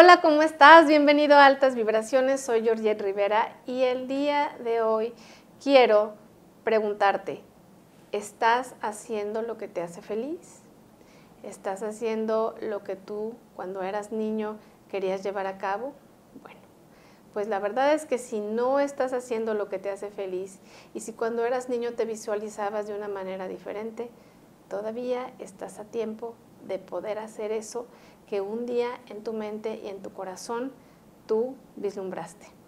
Hola, ¿cómo estás? Bienvenido a Altas Vibraciones. Soy Georgette Rivera y el día de hoy quiero preguntarte, ¿estás haciendo lo que te hace feliz? ¿Estás haciendo lo que tú cuando eras niño querías llevar a cabo? Bueno, pues la verdad es que si no estás haciendo lo que te hace feliz y si cuando eras niño te visualizabas de una manera diferente, todavía estás a tiempo de poder hacer eso que un día en tu mente y en tu corazón tú vislumbraste.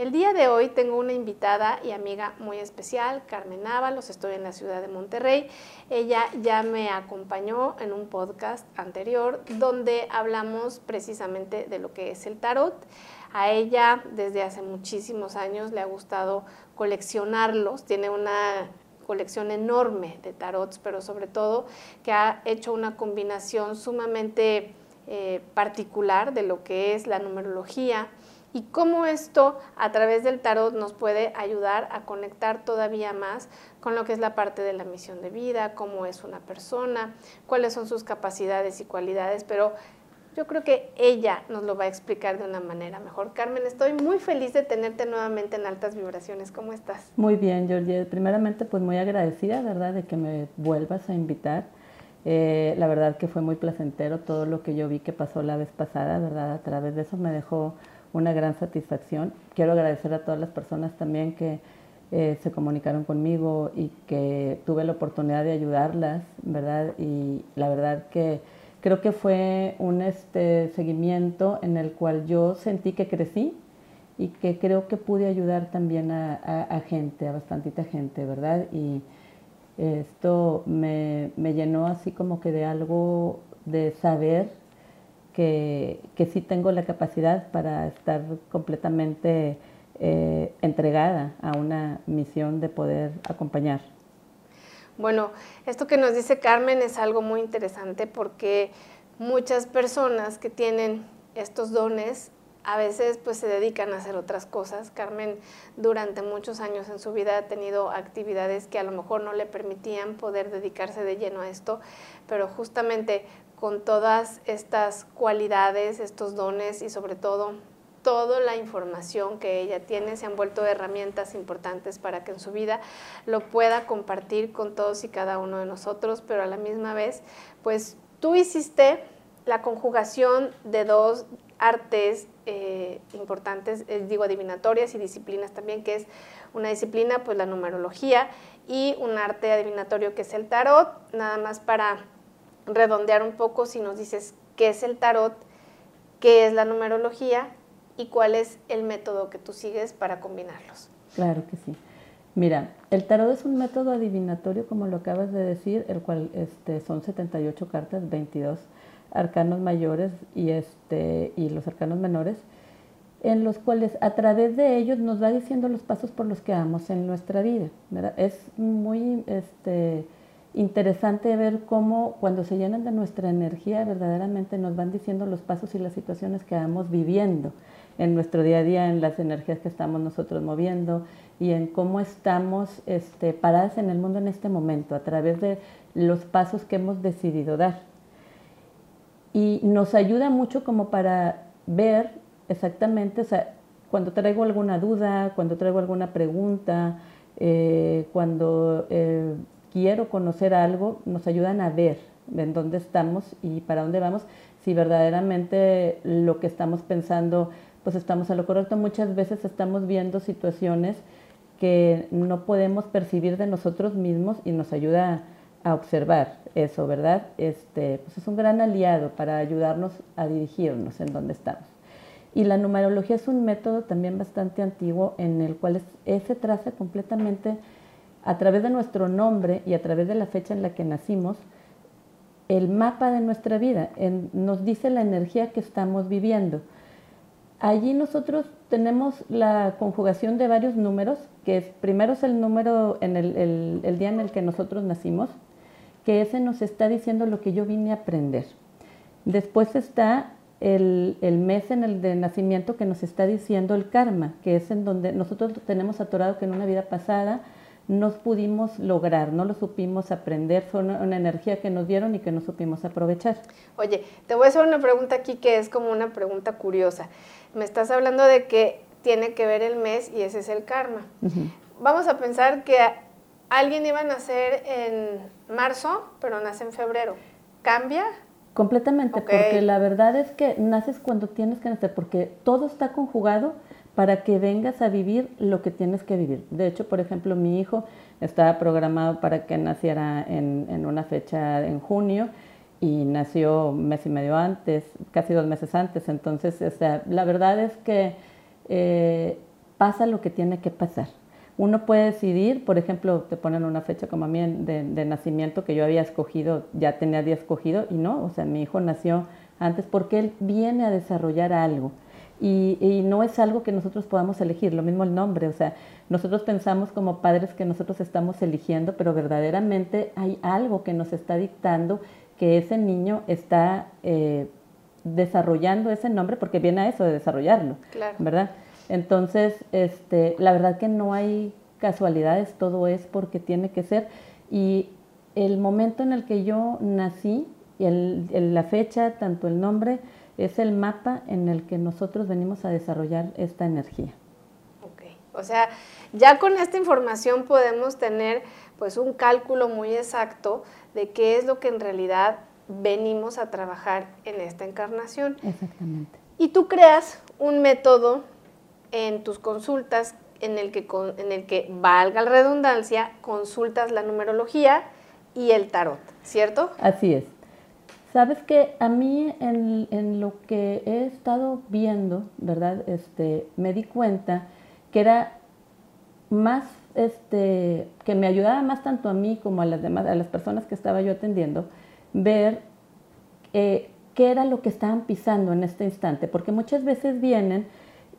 El día de hoy tengo una invitada y amiga muy especial, Carmen Ábalos, estoy en la ciudad de Monterrey. Ella ya me acompañó en un podcast anterior donde hablamos precisamente de lo que es el tarot. A ella desde hace muchísimos años le ha gustado coleccionarlos, tiene una colección enorme de tarots, pero sobre todo que ha hecho una combinación sumamente eh, particular de lo que es la numerología y cómo esto a través del tarot nos puede ayudar a conectar todavía más con lo que es la parte de la misión de vida, cómo es una persona, cuáles son sus capacidades y cualidades, pero yo creo que ella nos lo va a explicar de una manera mejor. Carmen, estoy muy feliz de tenerte nuevamente en Altas Vibraciones. ¿Cómo estás? Muy bien, Georgie. Primeramente, pues muy agradecida, ¿verdad?, de que me vuelvas a invitar eh, la verdad que fue muy placentero todo lo que yo vi que pasó la vez pasada, ¿verdad? A través de eso me dejó una gran satisfacción. Quiero agradecer a todas las personas también que eh, se comunicaron conmigo y que tuve la oportunidad de ayudarlas, ¿verdad? Y la verdad que creo que fue un este, seguimiento en el cual yo sentí que crecí y que creo que pude ayudar también a, gente, a bastantita gente, ¿verdad? Y, esto me, llenó así como que de algo de saber que, sí tengo la capacidad para estar completamente eh, entregada a una misión de poder acompañar. Bueno, esto que nos dice Carmen es algo muy interesante porque muchas personas que tienen estos dones a veces pues se dedican a hacer otras cosas. Carmen durante muchos años en su vida ha tenido actividades que a lo mejor no le permitían poder dedicarse de lleno a esto, pero justamente con todas estas cualidades, estos dones y sobre todo toda la información que ella tiene se han vuelto herramientas importantes para que en su vida lo pueda compartir con todos y cada uno de nosotros, pero a la misma vez, pues tú hiciste la conjugación de dos artes eh, importantes, eh, digo adivinatorias y disciplinas también, que es una disciplina, pues la numerología, y un arte adivinatorio que es el tarot, nada más para redondear un poco, si nos dices qué es el tarot, qué es la numerología y cuál es el método que tú sigues para combinarlos. Claro que sí. Mira, el tarot es un método adivinatorio, como lo acabas de decir, el cual este, son 78 cartas, 22 arcanos mayores y, este, y los arcanos menores, en los cuales a través de ellos nos va diciendo los pasos por los que vamos en nuestra vida. Es muy este, interesante ver cómo cuando se llenan de nuestra energía verdaderamente nos van diciendo los pasos y las situaciones que vamos viviendo en nuestro día a día, en las energías que estamos nosotros moviendo y en cómo estamos este, paradas en el mundo en este momento a través de los pasos que hemos decidido dar y nos ayuda mucho como para ver exactamente, o sea, cuando traigo alguna duda, cuando traigo alguna pregunta, eh, cuando eh, quiero conocer algo, nos ayudan a ver en dónde estamos y para dónde vamos, si verdaderamente lo que estamos pensando, pues estamos a lo correcto. Muchas veces estamos viendo situaciones que no podemos percibir de nosotros mismos y nos ayuda a observar eso, ¿verdad? Este, pues es un gran aliado para ayudarnos a dirigirnos en donde estamos. Y la numerología es un método también bastante antiguo en el cual se traza completamente a través de nuestro nombre y a través de la fecha en la que nacimos el mapa de nuestra vida, nos dice la energía que estamos viviendo. Allí nosotros tenemos la conjugación de varios números, que es, primero es el número en el día en el que nosotros nacimos, que ese nos está diciendo lo que yo vine a aprender. Después está el, mes en el de nacimiento que nos está diciendo el karma, que es en donde nosotros tenemos atorado que en una vida pasada no pudimos lograr, no lo supimos aprender, fue una, una, energía que nos dieron y que no supimos aprovechar. Oye, te voy a hacer una pregunta aquí que es como una pregunta curiosa. Me estás hablando de que tiene que ver el mes y ese es el karma. Vamos a pensar que alguien iba a nacer en marzo, pero nace en febrero. ¿Cambia? Completamente, porque la verdad es que naces cuando tienes que nacer, porque todo está conjugado para que vengas a vivir lo que tienes que vivir. De hecho, por ejemplo, mi hijo estaba programado para que naciera en, una fecha en junio y nació un mes y medio antes, casi dos meses antes. Entonces, o sea, la verdad es que eh, pasa lo que tiene que pasar. Uno puede decidir, por ejemplo, te ponen una fecha como a mí de, nacimiento que yo había escogido, ya tenía día escogido y no, o sea, mi hijo nació antes porque él viene a desarrollar algo. Y, no es algo que nosotros podamos elegir, lo mismo el nombre, o sea, nosotros pensamos como padres que nosotros estamos eligiendo, pero verdaderamente hay algo que nos está dictando que ese niño está eh, desarrollando ese nombre porque viene a eso de desarrollarlo, ¿verdad? Entonces, este, la verdad que no hay casualidades, todo es porque tiene que ser. Y el momento en el que yo nací, el, la fecha, tanto el nombre, es el mapa en el que nosotros venimos a desarrollar esta energía. Ok, o sea, ya con esta información podemos tener pues un cálculo muy exacto de qué es lo que en realidad venimos a trabajar en esta encarnación. Exactamente. Y tú creas un método en tus consultas en el que, en el que valga la redundancia, consultas la numerología y el tarot, ¿cierto? Así es. Sabes que a mí en, en, lo que he estado viendo, ¿verdad? Este, me di cuenta que era más, este, que me ayudaba más tanto a mí como a las demás, a las personas que estaba yo atendiendo, ver eh, qué era lo que estaban pisando en este instante, porque muchas veces vienen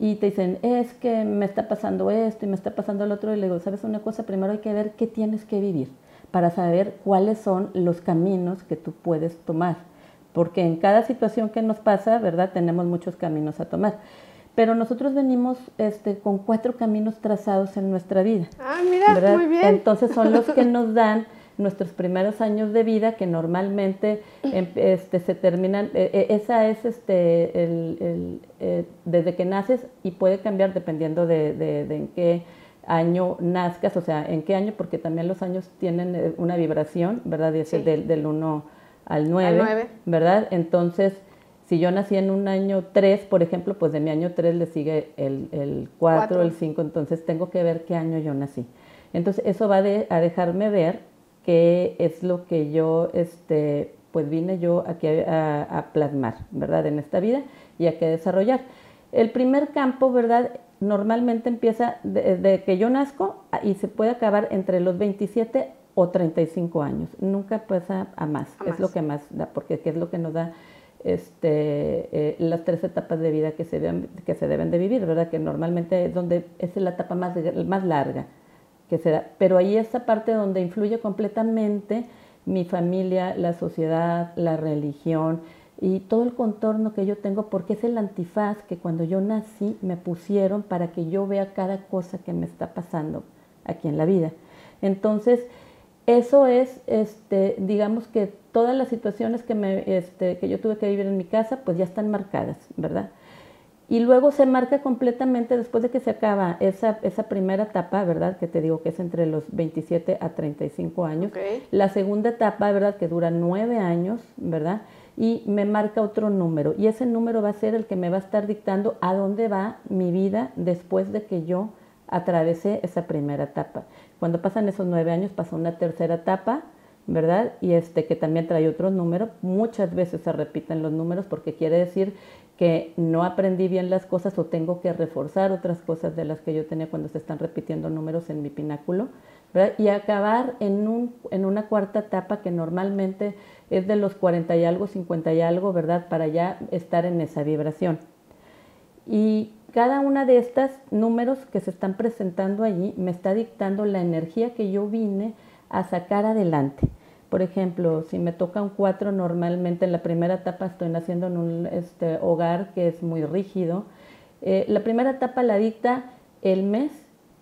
y te dicen, es que me está pasando esto y me está pasando el otro, y le digo, ¿sabes una cosa? Primero hay que ver qué tienes que vivir para saber cuáles son los caminos que tú puedes tomar, porque en cada situación que nos pasa, ¿verdad? Tenemos muchos caminos a tomar. Pero nosotros venimos este, con cuatro caminos trazados en nuestra vida. Ah, mira, muy bien. Entonces son los que nos dan nuestros primeros años de vida que normalmente em, este, se terminan, e, e, esa es este, el, eh, desde que naces y puede cambiar dependiendo de, en qué año nazcas, o sea, en qué año, porque también los años tienen eh, una vibración, ¿verdad? del, del 1 al 9, ¿verdad? Entonces, si yo nací en un año 3, por ejemplo, pues de mi año 3 le sigue el, el 4, el 5, entonces tengo que ver qué año yo nací. Entonces, eso va a dejarme ver que es lo que yo, este, pues vine yo aquí a, plasmar, ¿verdad? En esta vida y a que desarrollar. El primer campo, ¿verdad? Normalmente empieza de, que yo nazco y se puede acabar entre los 27 o 35 años. Nunca pasa a más. es lo que más da, porque es lo que nos da este, eh, las tres etapas de vida que se, deben, que se deben de vivir, ¿verdad? Que normalmente es donde es la etapa más, más larga pero ahí esa parte donde influye completamente mi familia, la sociedad, la religión y todo el contorno que yo tengo, porque es el antifaz que cuando yo nací me pusieron para que yo vea cada cosa que me está pasando aquí en la vida. Entonces, eso es, este, digamos que todas las situaciones que, me, este, que yo tuve que vivir en mi casa, pues ya están marcadas, ¿verdad? Y luego se marca completamente después de que se acaba esa, esa primera etapa, ¿verdad? Que te digo que es entre los 27 a 35 años. La segunda etapa, ¿verdad? Que dura nueve años, ¿verdad? Y me marca otro número. Y ese número va a ser el que me va a estar dictando a dónde va mi vida después de que yo atravesé esa primera etapa. Cuando pasan esos nueve años, pasa una tercera etapa, ¿verdad? Y este que también trae otro número. Muchas veces se repiten los números porque quiere decir que no aprendí bien las cosas o tengo que reforzar otras cosas de las que yo tenía cuando se están repitiendo números en mi pináculo, y acabar en, un, en una cuarta etapa que normalmente es de los 40 y algo, 50 y algo, ¿verdad? Para ya estar en esa vibración. Y cada una de estos números que se están presentando allí me está dictando la energía que yo vine a sacar adelante. Por ejemplo, si me toca un 4, normalmente en la primera etapa estoy naciendo en un este, hogar que es muy rígido. Eh, la primera etapa la dicta el mes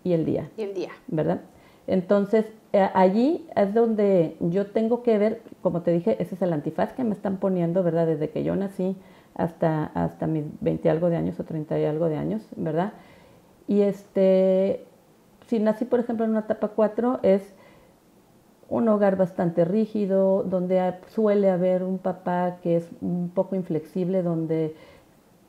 y el día. Y el día. ¿Verdad? Entonces, eh, allí es donde yo tengo que ver, como te dije, ese es el antifaz que me están poniendo, ¿verdad? Desde que yo nací hasta, hasta mis 20 y algo de años o 30 y algo de años, ¿verdad? Y este, si nací, por ejemplo, en una etapa 4, es un hogar bastante rígido, donde suele haber un papá que es un poco inflexible, donde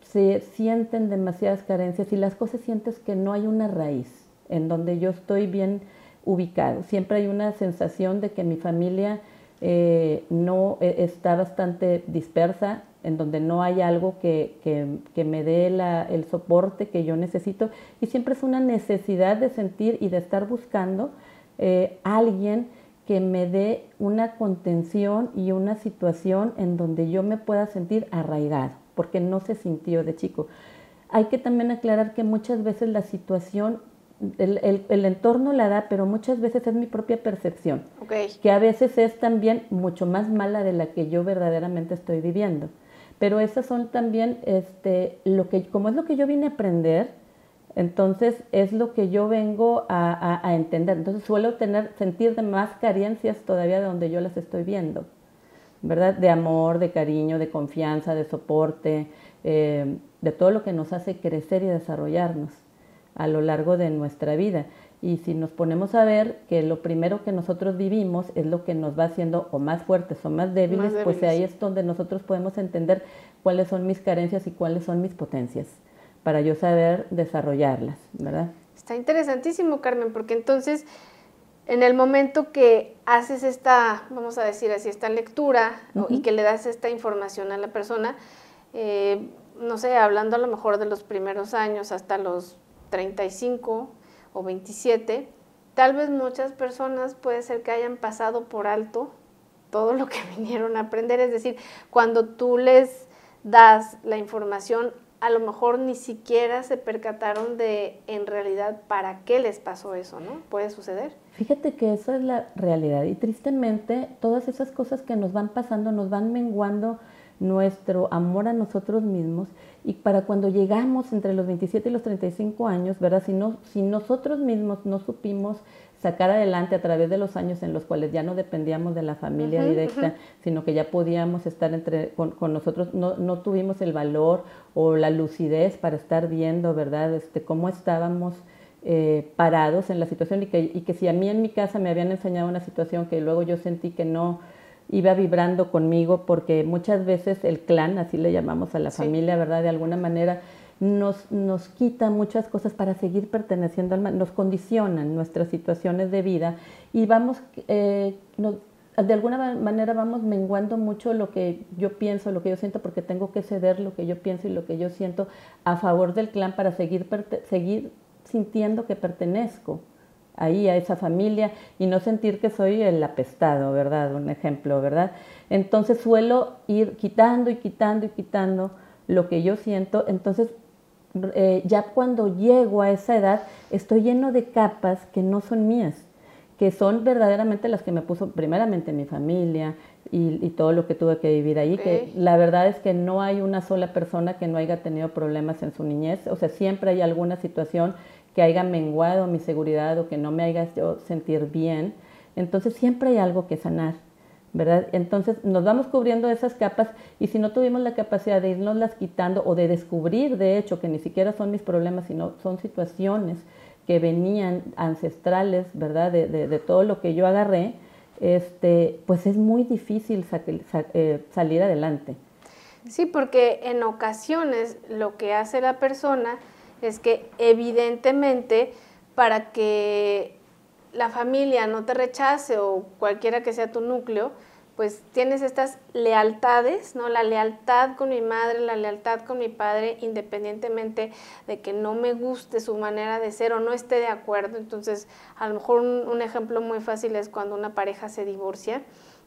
se sienten demasiadas carencias y las cosas sientes que no hay una raíz en donde yo estoy bien ubicado. Siempre hay una sensación de que mi familia eh, no e, está bastante dispersa, en donde no hay algo que, que, me dé el soporte que yo necesito y siempre es una necesidad de sentir y de estar buscando eh, alguien que me dé una contención y una situación en donde yo me pueda sentir arraigado, porque no se sintió de chico. Hay que también aclarar que muchas veces la situación el, entorno la da, pero muchas veces es mi propia percepción, que a veces es también mucho más mala de la que yo verdaderamente estoy viviendo. Pero esas son también, este, lo que, como es lo que yo vine a aprender, entonces es lo que yo vengo a, entender. Entonces suelo tener, sentir de más carencias todavía de donde yo las estoy viendo, ¿verdad? De amor, de cariño, de confianza, de soporte, eh, de todo lo que nos hace crecer y desarrollarnos a lo largo de nuestra vida. Y si nos ponemos a ver que lo primero que nosotros vivimos es lo que nos va haciendo o más fuertes o más débiles, pues ahí es donde nosotros podemos entender cuáles son mis carencias y cuáles son mis potencias para yo saber desarrollarlas, ¿verdad? Está interesantísimo, Carmen, porque entonces en el momento que haces esta, vamos a decir así, esta lectura y que le das esta información a la persona, eh, no sé, hablando a lo mejor de los primeros años hasta los 35 o 27, tal vez muchas personas puede ser que hayan pasado por alto todo lo que vinieron a aprender. Es decir, cuando tú les das la información, a lo mejor ni siquiera se percataron de en realidad para qué les pasó eso, ¿no? Puede suceder. Fíjate que esa es la realidad y tristemente todas esas cosas que nos van pasando nos van menguando nuestro amor a nosotros mismos y para cuando llegamos entre los 27 y los 35 años, ¿verdad? Si, no, si nosotros mismos no supimos sacar adelante a través de los años en los cuales ya no dependíamos de la familia directa, sino que ya podíamos estar entre, con, nosotros, no, no, tuvimos el valor o la lucidez para estar viendo, ¿verdad? Este, cómo estábamos eh, parados en la situación y que, y que si a mí en mi casa me habían enseñado una situación que luego yo sentí que no, iba vibrando conmigo porque muchas veces el clan, así le llamamos a la familia, ¿verdad? De alguna manera nos, nos quita muchas cosas para seguir perteneciendo al nos condicionan nuestras situaciones de vida y vamos, eh, de alguna manera vamos menguando mucho lo que yo pienso, lo que yo siento, porque tengo que ceder lo que yo pienso y lo que yo siento a favor del clan para seguir, seguir sintiendo que pertenezco ahí a esa familia y no sentir que soy el apestado, ¿verdad? Un ejemplo, ¿verdad? Entonces suelo ir quitando y quitando y quitando lo que yo siento. Entonces eh, ya cuando llego a esa edad estoy lleno de capas que no son mías, que son verdaderamente las que me puso primeramente mi familia y, todo lo que tuve que vivir ahí, que la verdad es que no hay una sola persona que no haya tenido problemas en su niñez, o sea, siempre hay alguna situación que haya menguado mi seguridad o que no me haya yo sentir bien. Entonces siempre hay algo que sanar, ¿verdad? Entonces nos vamos cubriendo esas capas y si no tuvimos la capacidad de irnoslas quitando o de descubrir, de hecho, que ni siquiera son mis problemas, sino son situaciones que venían ancestrales, ¿verdad? De, todo lo que yo agarré, este, pues es muy difícil eh, salir adelante. Sí, porque en ocasiones lo que hace la persona es que evidentemente para que la familia no te rechace o cualquiera que sea tu núcleo, pues tienes estas lealtades, ¿no? La lealtad con mi madre, la lealtad con mi padre, independientemente de que no me guste su manera de ser o no esté de acuerdo. Entonces, a lo mejor un, ejemplo muy fácil es cuando una pareja se divorcia.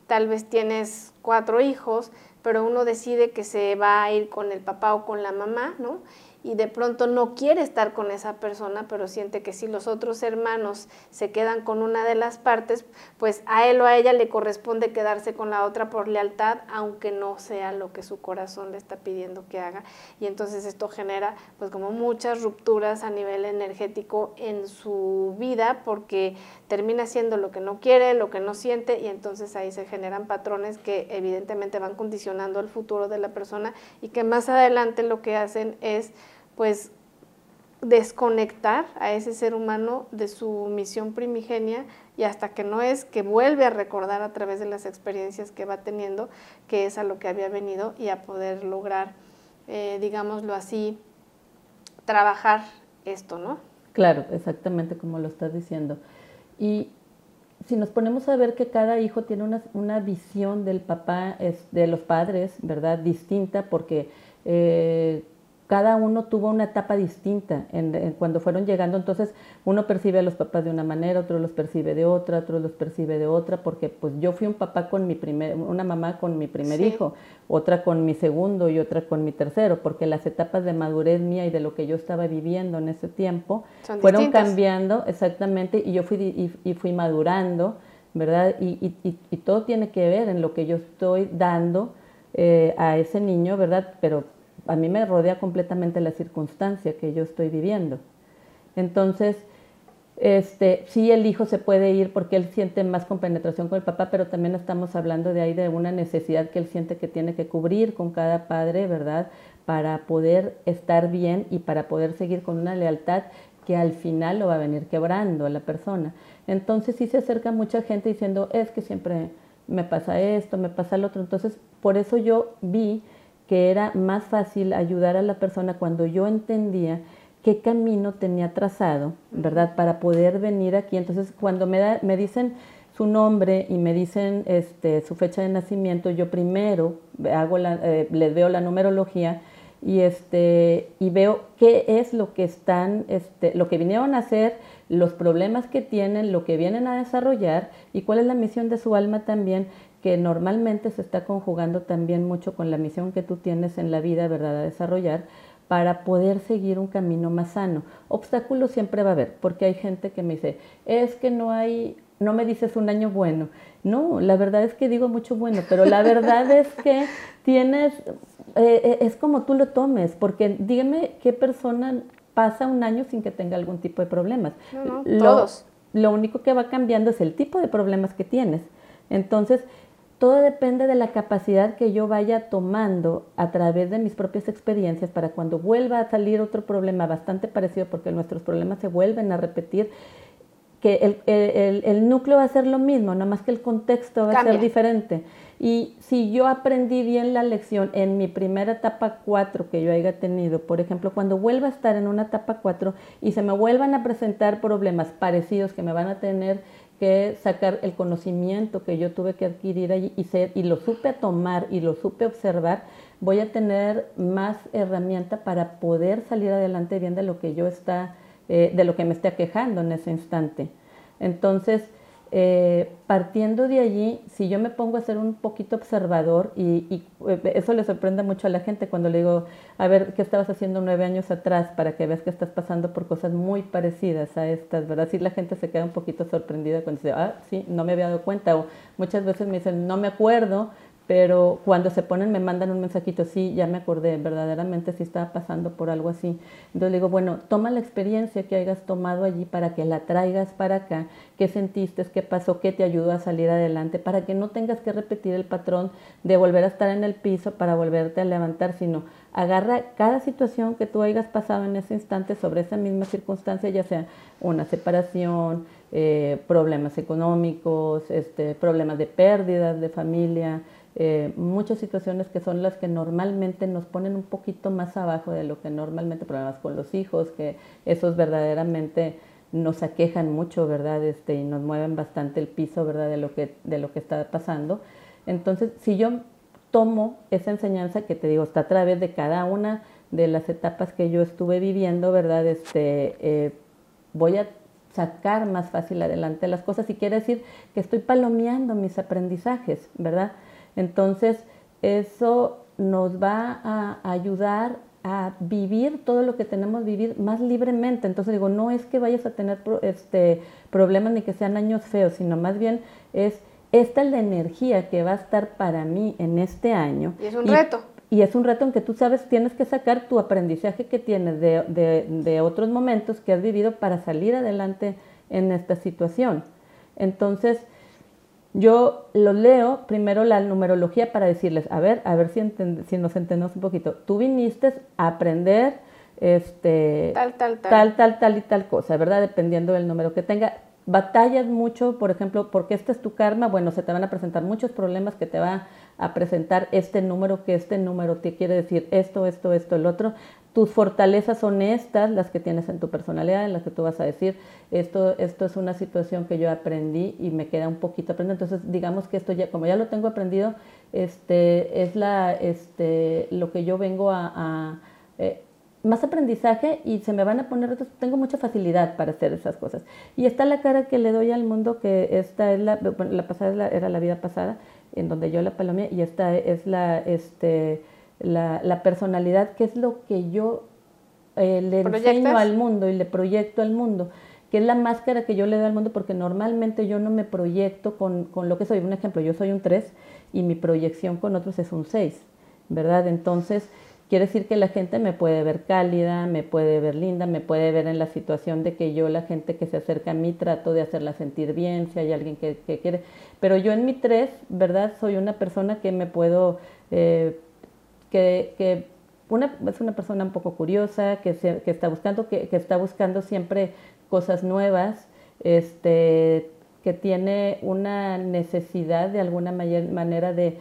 Tal vez tienes cuatro hijos, pero uno decide que se va a ir con el papá o con la mamá, ¿no? Y de pronto no quiere estar con esa persona, pero siente que si los otros hermanos se quedan con una de las partes, pues a él o a ella le corresponde quedarse con la otra por lealtad, aunque no sea lo que su corazón le está pidiendo que haga. Y entonces esto genera pues como muchas rupturas a nivel energético en su vida porque termina siendo lo que no quiere, lo que no siente y entonces ahí se generan patrones que evidentemente van condicionando el futuro de la persona y que más adelante lo que hacen es pues desconectar a ese ser humano de su misión primigenia y hasta que no es que vuelve a recordar a través de las experiencias que va teniendo que es a lo que había venido y a poder lograr, eh, digámoslo así, trabajar esto, ¿no? Claro, exactamente como lo estás diciendo. Y si nos ponemos a ver que cada hijo tiene una, una visión del papá, es, de los padres, ¿verdad? Distinta porque... Eh, cada uno tuvo una etapa distinta en, cuando fueron llegando, entonces uno percibe a los papás de una manera, otro los percibe de otra, otro los percibe de otra, porque pues yo fui un papá con mi primer, una mamá con mi primer hijo, otra con mi segundo y otra con mi tercero, porque las etapas de madurez mía y de lo que yo estaba viviendo en ese tiempo fueron cambiando exactamente y yo fui y, fui madurando, ¿verdad? Y, y, todo tiene que ver en lo que yo estoy dando eh, a ese niño, ¿verdad? Pero a mí me rodea completamente la circunstancia que yo estoy viviendo. Entonces, este, sí el hijo se puede ir porque él siente más compenetración con el papá, pero también estamos hablando de ahí de una necesidad que él siente que tiene que cubrir con cada padre, ¿verdad? Para poder estar bien y para poder seguir con una lealtad que al final lo va a venir quebrando a la persona. Entonces sí se acerca mucha gente diciendo, es que siempre me pasa esto, me pasa lo otro. Entonces, por eso yo vi que era más fácil ayudar a la persona cuando yo entendía qué camino tenía trazado, ¿verdad? Para poder venir aquí. Entonces, cuando me, me dicen su nombre y me dicen este, su fecha de nacimiento, yo primero hago la, eh, les veo la numerología y, este, y veo qué es lo que están, este, lo que vinieron a hacer, los problemas que tienen, lo que vienen a desarrollar y cuál es la misión de su alma también que normalmente se está conjugando también mucho con la misión que tú tienes en la vida, ¿verdad?, a desarrollar para poder seguir un camino más sano. Obstáculos siempre va a haber, porque hay gente que me dice, es que no hay, no me dices un año bueno. No, la verdad es que digo mucho bueno, pero la verdad es que tienes, eh, eh, es como tú lo tomes, porque dígame qué persona pasa un año sin que tenga algún tipo de problemas. No, no, todos. Lo único que va cambiando es el tipo de problemas que tienes. Entonces, todo depende de la capacidad que yo vaya tomando a través de mis propias experiencias para cuando vuelva a salir otro problema bastante parecido, porque nuestros problemas se vuelven a repetir, que el, núcleo va a ser lo mismo, nada más que el contexto va a ser diferente. Y si yo aprendí bien la lección en mi primera etapa 4 que yo haya tenido, por ejemplo, cuando vuelva a estar en una etapa 4 y se me vuelvan a presentar problemas parecidos que me van a tener que sacar el conocimiento que yo tuve que adquirir allí y, ser, y lo supe tomar y lo supe observar, voy a tener más herramienta para poder salir adelante bien de lo que yo está, eh, de lo que me esté quejando en ese instante. Entonces, eh, partiendo de allí, si yo me pongo a ser un poquito observador, y, eh, eso le sorprende mucho a la gente cuando le digo, a ver, ¿qué estabas haciendo nueve años atrás para que veas que estás pasando por cosas muy parecidas a estas, verdad? Sí, la gente se queda un poquito sorprendida cuando dice, ah, sí, no me había dado cuenta, o muchas veces me dicen, no me acuerdo, pero cuando se ponen me mandan un mensajito, sí, ya me acordé, verdaderamente sí estaba pasando por algo así. Entonces le digo, bueno, toma la experiencia que hayas tomado allí para que la traigas para acá, qué sentiste, qué pasó, qué te ayudó a salir adelante, para que no tengas que repetir el patrón de volver a estar en el piso para volverte a levantar, sino agarra cada situación que tú hayas pasado en ese instante sobre esa misma circunstancia, ya sea una separación, eh, problemas económicos, este, problemas de pérdidas de familia, eh, muchas situaciones que son las que normalmente nos ponen un poquito más abajo de lo que normalmente problemas con los hijos, que esos verdaderamente nos aquejan mucho, ¿verdad? Este, y nos mueven bastante el piso, ¿verdad? De lo que, de lo que está pasando. Entonces, si yo tomo esa enseñanza que te digo, está a través de cada una de las etapas que yo estuve viviendo, ¿verdad? Este, eh, voy a sacar más fácil adelante las cosas y quiere decir que estoy palomeando mis aprendizajes, ¿verdad? Entonces, eso nos va a ayudar a vivir todo lo que tenemos vivir más libremente. Entonces digo, no es que vayas a tener este, problemas ni que sean años feos, sino más bien es esta es la energía que va a estar para mí en este año. Y es un reto. Y es un reto en que tú sabes, tienes que sacar tu aprendizaje que tienes de, de otros momentos que has vivido para salir adelante en esta situación. Entonces, yo lo leo primero la numerología para decirles, a ver, a ver si, si nos entendemos un poquito. Tú viniste a aprender este, tal, tal, tal. tal, tal, tal y tal cosa, ¿verdad? Dependiendo del número que tenga. Batallas mucho, por ejemplo, porque este es tu karma, bueno, se te van a presentar muchos problemas que te va a presentar este número, que este número te quiere decir esto, esto, esto, el otro tus fortalezas son estas, las que tienes en tu personalidad, en las que tú vas a decir, esto, esto es una situación que yo aprendí y me queda un poquito aprendido. Entonces, digamos que esto ya, como ya lo tengo aprendido, este, es la, este, lo que yo vengo a, eh, más aprendizaje y se me van a poner retos, tengo mucha facilidad para hacer esas cosas. Y está la cara que le doy al mundo, que esta es la, la pasada era la vida pasada, en donde yo la palomé, y esta es la, este, la, personalidad, que es lo que yo eh, le enseño al mundo y le proyecto al mundo, que es la máscara que yo le doy al mundo, porque normalmente yo no me proyecto con, con lo que soy. Un ejemplo, yo soy un 3 y mi proyección con otros es un 6, ¿verdad? Entonces, quiere decir que la gente me puede ver cálida, me puede ver linda, me puede ver en la situación de que yo, la gente que se acerca a mí, trato de hacerla sentir bien, si hay alguien que, quiere. Pero yo en mi 3, ¿verdad? Soy una persona que me puedo... Eh, que, una, es una persona un poco curiosa, que, que está buscando, que, está buscando siempre cosas nuevas, este, que tiene una necesidad de alguna manera de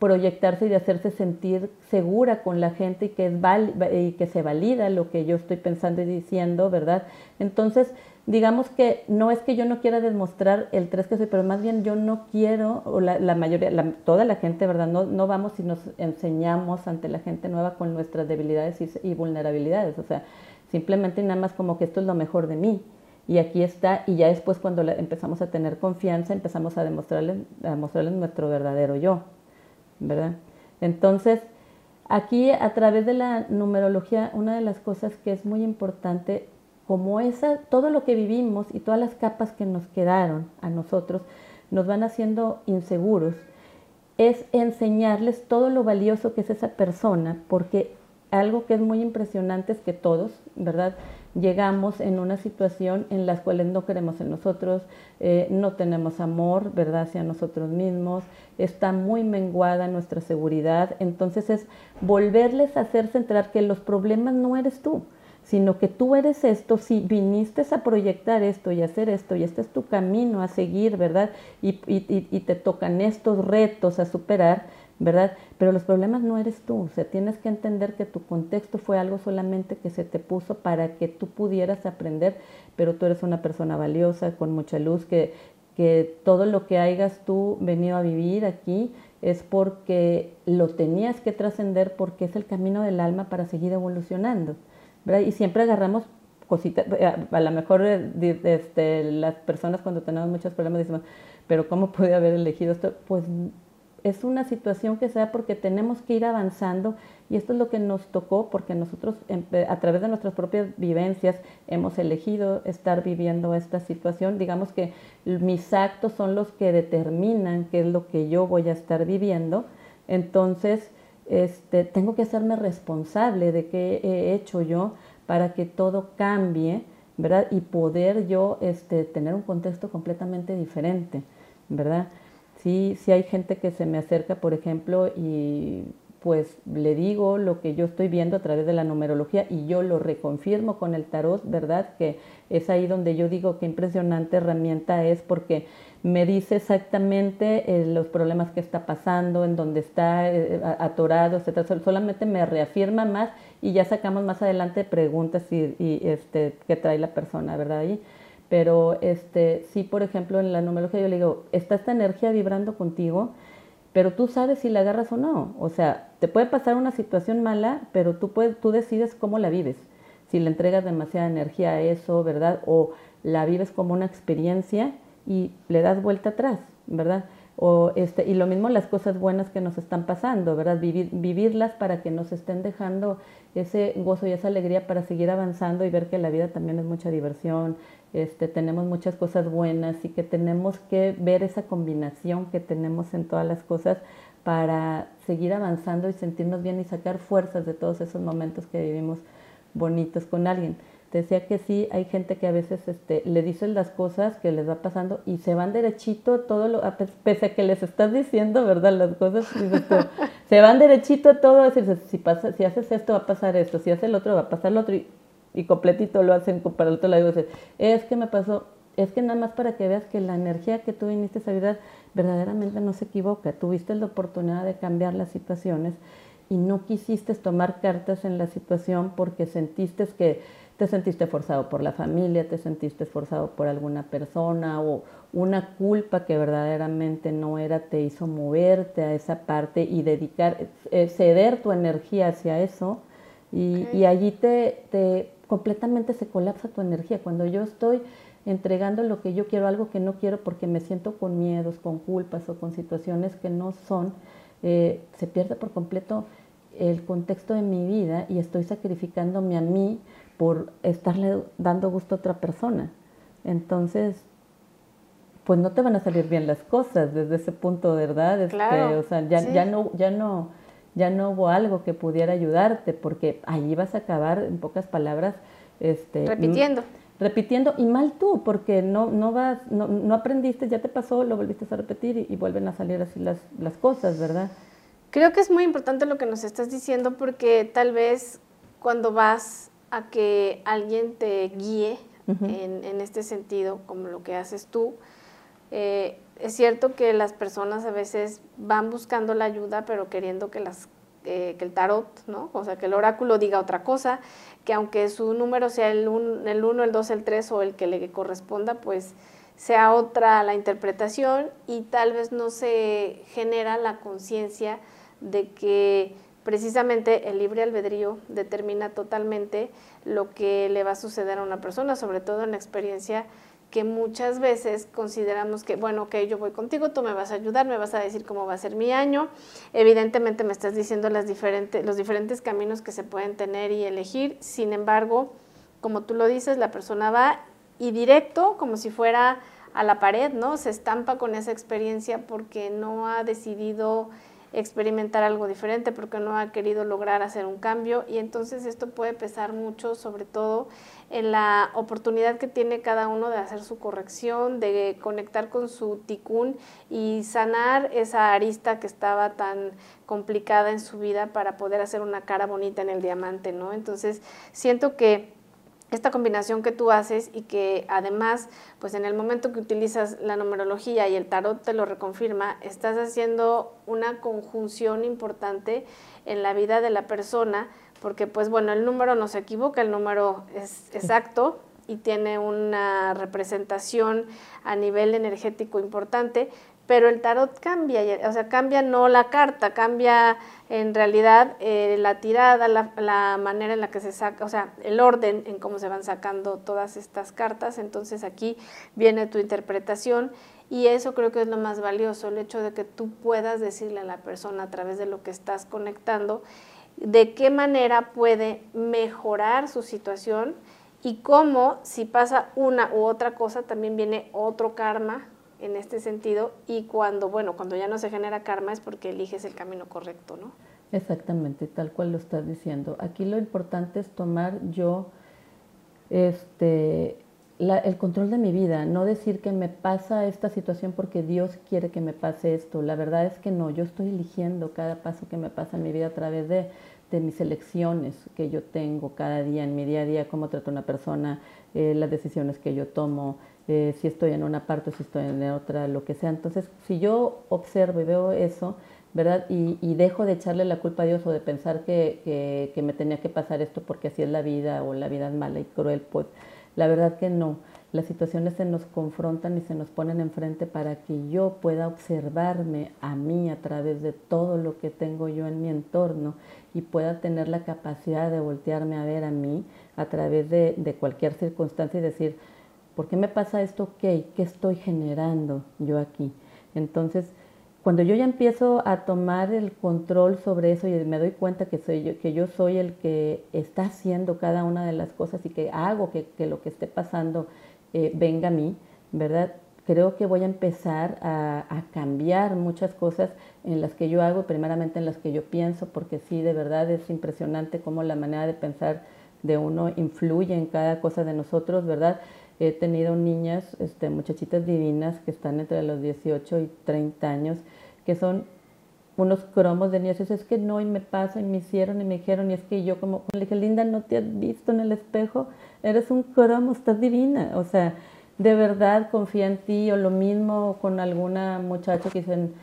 proyectarse y de hacerse sentir segura con la gente y que, es y que se valida lo que yo estoy pensando y diciendo, ¿verdad? Entonces, digamos que no es que yo no quiera demostrar el tres que soy, pero más bien yo no quiero, o la, mayoría, toda la gente, ¿verdad? No, no vamos y nos enseñamos ante la gente nueva con nuestras debilidades y, vulnerabilidades, o sea, simplemente nada más como que esto es lo mejor de mí. Y aquí está, y ya después cuando empezamos a tener confianza, empezamos a demostrarles, a mostrarles nuestro verdadero yo, ¿verdad? Entonces, aquí a través de la numerología, una de las cosas que es muy importante como esa, todo lo que vivimos y todas las capas que nos quedaron a nosotros nos van haciendo inseguros, es enseñarles todo lo valioso que es esa persona, porque algo que es muy impresionante es que todos, ¿verdad? Llegamos en una situación en la cual no queremos en nosotros, eh, no tenemos amor, ¿verdad?, hacia nosotros mismos, está muy menguada nuestra seguridad, entonces es volverles a hacerse enterar que los problemas no eres tú, sino que tú eres esto, si viniste a proyectar esto y hacer esto, y este es tu camino a seguir, ¿verdad? Y, y, te tocan estos retos a superar, ¿verdad? Pero los problemas no eres tú, o sea, tienes que entender que tu contexto fue algo solamente que se te puso para que tú pudieras aprender, pero tú eres una persona valiosa, con mucha luz, que, que todo lo que hayas tú venido a vivir aquí es porque lo tenías que trascender porque es el camino del alma para seguir evolucionando. Y siempre agarramos cositas, eh, a, lo mejor eh, este, las personas cuando tenemos muchos problemas decimos, pero ¿cómo pude haber elegido esto? Pues es una situación que sea porque tenemos que ir avanzando y esto es lo que nos tocó porque nosotros a través de nuestras propias vivencias hemos elegido estar viviendo esta situación. Digamos que mis actos son los que determinan qué es lo que yo voy a estar viviendo. Entonces, este, tengo que hacerme responsable de qué he hecho yo para que todo cambie, ¿verdad? Y poder yo este, tener un contexto completamente diferente, ¿verdad? Sí, sí hay gente que se me acerca, por ejemplo, y pues le digo lo que yo estoy viendo a través de la numerología y yo lo reconfirmo con el tarot, ¿verdad? Que es ahí donde yo digo qué impresionante herramienta es porque me dice exactamente eh, los problemas que está pasando, en dónde está eh, atorado, etc. Solamente me reafirma más y ya sacamos más adelante preguntas y, este, que trae la persona, ¿verdad? Ahí. Pero este, sí, por ejemplo, en la numerología yo le digo, está esta energía vibrando contigo, pero tú sabes si la agarras o no. O sea, te puede pasar una situación mala, pero tú, puedes, tú decides cómo la vives. Si le entregas demasiada energía a eso, ¿verdad? O la vives como una experiencia y le das vuelta atrás, ¿verdad? o este, y lo mismo las cosas buenas que nos están pasando, ¿verdad? Vivir, vivirlas para que nos estén dejando ese gozo y esa alegría para seguir avanzando y ver que la vida también es mucha diversión, este, tenemos muchas cosas buenas y que tenemos que ver esa combinación que tenemos en todas las cosas para seguir avanzando y sentirnos bien y sacar fuerzas de todos esos momentos que vivimos bonitos con alguien decía que sí, hay gente que a veces este, le dicen las cosas que les va pasando y se van derechito todo lo, pese a que les estás diciendo, ¿verdad? Las cosas, se van derechito todo, si, pasa, si haces esto va a pasar esto, si haces el otro va a pasar lo otro y, completito lo hacen para el otro lado. Es que me pasó, es que nada más para que veas que la energía que tú viniste a vida verdaderamente no se equivoca, tuviste la oportunidad de cambiar las situaciones y no quisiste tomar cartas en la situación porque sentiste que te sentiste forzado por la familia, te sentiste forzado por alguna persona o una culpa que verdaderamente no era, te hizo moverte a esa parte y dedicar, eh, ceder tu energía hacia eso y, allí te, te completamente se colapsa tu energía. Cuando yo estoy entregando lo que yo quiero, algo que no quiero porque me siento con miedos, con culpas o con situaciones que no son, eh, se pierde por completo el contexto de mi vida y estoy sacrificándome a mí por estarle dando gusto a otra persona. Entonces, pues no te van a salir bien las cosas desde ese punto, ¿verdad? Este, o sea, ya, ya, no, ya no, ya no hubo algo que pudiera ayudarte, porque ahí vas a acabar, en pocas palabras, este, repitiendo. Repitiendo, y mal tú, porque no, no vas, no, no aprendiste, ya te pasó, lo volviste a repetir y, vuelven a salir así las, las cosas, ¿verdad? Creo que es muy importante lo que nos estás diciendo porque tal vez cuando vas a que alguien te guíe en, este sentido, como lo que haces tú. Eh, es cierto que las personas a veces van buscando la ayuda, pero queriendo que, las, eh, que el tarot, ¿no? O sea, que el oráculo diga otra cosa, que aunque su número sea el 1, el, uno, el 2, el 3 o el que le corresponda, pues sea otra la interpretación y tal vez no se genera la conciencia de que precisamente el libre albedrío determina totalmente lo que le va a suceder a una persona, sobre todo en la experiencia que muchas veces consideramos que, bueno, ok, yo voy contigo, tú me vas a ayudar, me vas a decir cómo va a ser mi año. Evidentemente me estás diciendo las diferentes, los diferentes caminos que se pueden tener y elegir. Sin embargo, como tú lo dices, la persona va y directo, como si fuera a la pared, ¿no? Se estampa con esa experiencia porque no ha decidido experimentar algo diferente porque no ha querido lograr hacer un cambio y entonces esto puede pesar mucho sobre todo en la oportunidad que tiene cada uno de hacer su corrección, de conectar con su ticún y sanar esa arista que estaba tan complicada en su vida para poder hacer una cara bonita en el diamante, ¿no? Entonces, siento que esta combinación que tú haces y que además, pues en el momento que utilizas la numerología y el tarot te lo reconfirma, estás haciendo una conjunción importante en la vida de la persona, porque pues bueno, el número no se equivoca, el número es exacto y tiene una representación a nivel energético importante, pero el tarot cambia, o sea, cambia no la carta, cambia en realidad eh, la tirada, la, manera en la que se saca, o sea, el orden en cómo se van sacando todas estas cartas, entonces aquí viene tu interpretación y eso creo que es lo más valioso, el hecho de que tú puedas decirle a la persona a través de lo que estás conectando, de qué manera puede mejorar su situación y cómo si pasa una u otra cosa también viene otro karma en este sentido y cuando, bueno, cuando ya no se genera karma es porque eliges el camino correcto, ¿no? Exactamente, tal cual lo estás diciendo. Aquí lo importante es tomar yo este, el control de mi vida, no decir que me pasa esta situación porque Dios quiere que me pase esto. La verdad es que no, yo estoy eligiendo cada paso que me pasa en mi vida a través de, de mis elecciones que yo tengo cada día en mi día a día, cómo trato a una persona, eh, las decisiones que yo tomo, eh, si estoy en una parte o si estoy en otra, lo que sea. Entonces, si yo observo y veo eso, ¿verdad? Y, dejo de echarle la culpa a Dios o de pensar que, que, me tenía que pasar esto porque así es la vida o la vida es mala y cruel, pues la verdad que no. Las situaciones se nos confrontan y se nos ponen enfrente para que yo pueda observarme a mí a través de todo lo que tengo yo en mi entorno y pueda tener la capacidad de voltearme a ver a mí a través de, de cualquier circunstancia y decir, ¿por qué me pasa esto? ¿Qué? ¿Qué estoy generando yo aquí? Entonces, cuando yo ya empiezo a tomar el control sobre eso y me doy cuenta que soy yo, que yo soy el que está haciendo cada una de las cosas y que hago que, lo que esté pasando eh, venga a mí, ¿verdad? Creo que voy a empezar a, a, cambiar muchas cosas en las que yo hago, primeramente en las que yo pienso, porque sí, de verdad es impresionante cómo la manera de pensar de uno influye en cada cosa de nosotros, ¿verdad? He tenido niñas, este, muchachitas divinas que están entre los 18 y 30 años, que son unos cromos de niñas. Es que no, y me pasa, y me hicieron, y me dijeron, y es que yo como, le dije, Linda, ¿no te has visto en el espejo? Eres un cromo, estás divina. O sea, de verdad confía en ti, o lo mismo con alguna muchacha que dicen,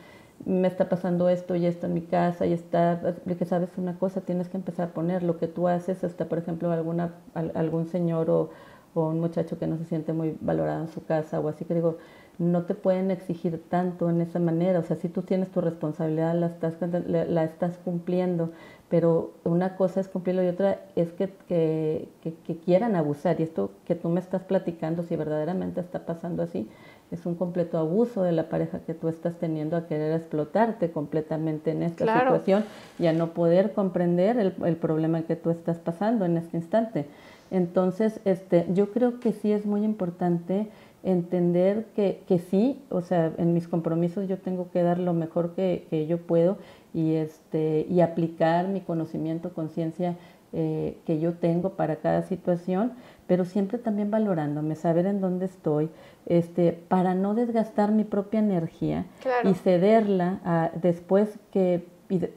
me está pasando esto y esto en mi casa y está, que sabes una cosa, tienes que empezar a poner lo que tú haces, hasta por ejemplo alguna, algún señor o o un muchacho que no se siente muy valorado en su casa o así que digo, no te pueden exigir tanto en esa manera, o sea, si tú tienes tu responsabilidad, la estás, la, estás cumpliendo, pero una cosa es cumplirlo y otra es que, que, que, quieran abusar. Y esto que tú me estás platicando, si verdaderamente está pasando así, es un completo abuso de la pareja que tú estás teniendo a querer explotarte completamente en esta situación y a no poder comprender el, el problema que tú estás pasando en este instante. Entonces, este, yo creo que sí es muy importante entender que, que sí, o sea, en mis compromisos yo tengo que dar lo mejor que, que yo puedo y, este, y aplicar mi conocimiento, conciencia eh, que yo tengo para cada situación, pero siempre también valorándome, saber en dónde estoy, este, para no desgastar mi propia energía y cederla a, después que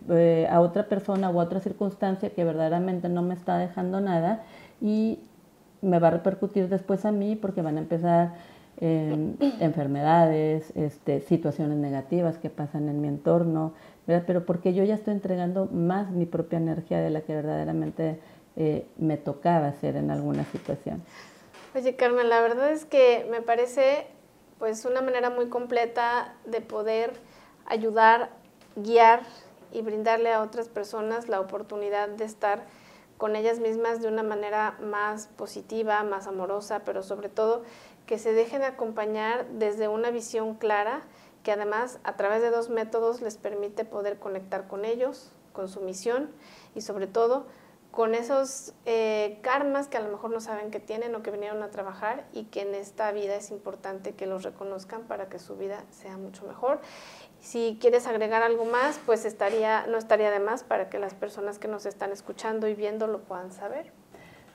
eh, a otra persona o a otra circunstancia que verdaderamente no me está dejando nada y me va a repercutir después a mí porque van a empezar enfermedades, este, situaciones negativas que pasan en mi entorno, pero porque yo ya estoy entregando más mi propia energía de la que verdaderamente eh, me tocaba hacer en alguna situación. Oye, Carmen, la verdad es que me parece pues una manera muy completa de poder ayudar, guiar y brindarle a otras personas la oportunidad de estar con ellas mismas de una manera más positiva, más amorosa, pero sobre todo que se dejen acompañar desde una visión clara que además a través de dos métodos les permite poder conectar con ellos, con su misión y sobre todo con esos eh, karmas que a lo mejor no saben que tienen o que vinieron a trabajar y que en esta vida es importante que los reconozcan para que su vida sea mucho mejor. Si quieres agregar algo más, pues estaría, no estaría de más para que las personas que nos están escuchando y viendo lo puedan saber.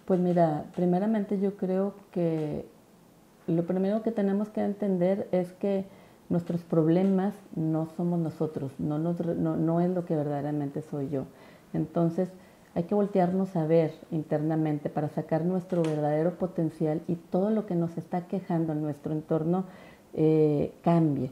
Pues mira, primeramente yo creo que lo primero que tenemos que entender es que nuestros problemas no somos nosotros, no, no, no es lo que verdaderamente soy yo. Entonces, hay que voltearnos a ver internamente para sacar nuestro verdadero potencial y todo lo que nos está quejando en nuestro entorno eh, cambie.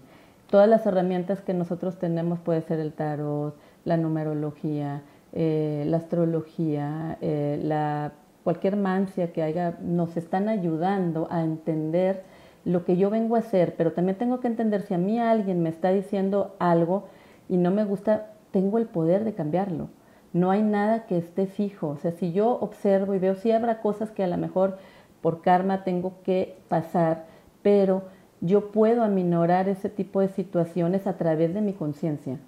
Todas las herramientas que nosotros tenemos puede ser el tarot, la numerología, eh, la astrología, eh, la, cualquier mancia que haya, nos están ayudando a entender lo que yo vengo a hacer, pero también tengo que entender si a mí alguien me está diciendo algo y no me gusta, tengo el poder de cambiarlo no hay nada que esté fijo. O sea, si yo observo y veo, si habrá cosas que a lo mejor por karma tengo que pasar, pero yo puedo aminorar ese tipo de situaciones a través de mi conciencia.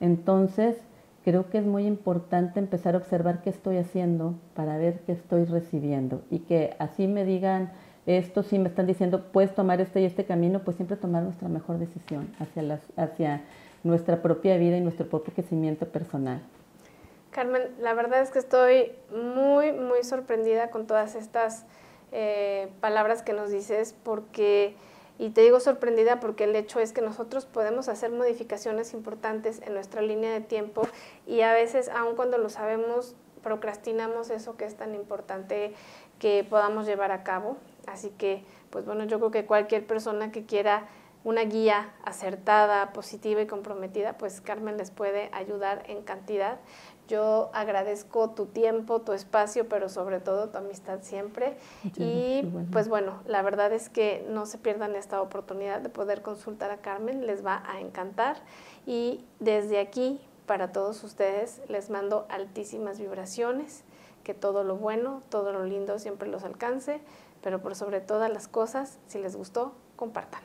Entonces, creo que es muy importante empezar a observar qué estoy haciendo para ver qué estoy recibiendo y que así me digan esto, si me están diciendo puedes tomar este y este camino, pues siempre tomar nuestra mejor decisión hacia, las, hacia nuestra propia vida y nuestro propio crecimiento personal. Carmen, la verdad es que estoy muy, muy sorprendida con todas estas eh, palabras que nos dices, porque, y te digo sorprendida porque el hecho es que nosotros podemos hacer modificaciones importantes en nuestra línea de tiempo y a veces, aun cuando lo sabemos, procrastinamos eso que es tan importante que podamos llevar a cabo. Así que, pues bueno, yo creo que cualquier persona que quiera una guía acertada, positiva y comprometida, pues Carmen les puede ayudar en cantidad. Yo agradezco tu tiempo, tu espacio, pero sobre todo tu amistad siempre. y pues bueno, la verdad es que no se pierdan esta oportunidad de poder consultar a Carmen, les va a encantar. Y desde aquí, para todos ustedes, les mando altísimas vibraciones, que todo lo bueno, todo lo lindo siempre los alcance, pero por sobre todas las cosas, si les gustó, compartan.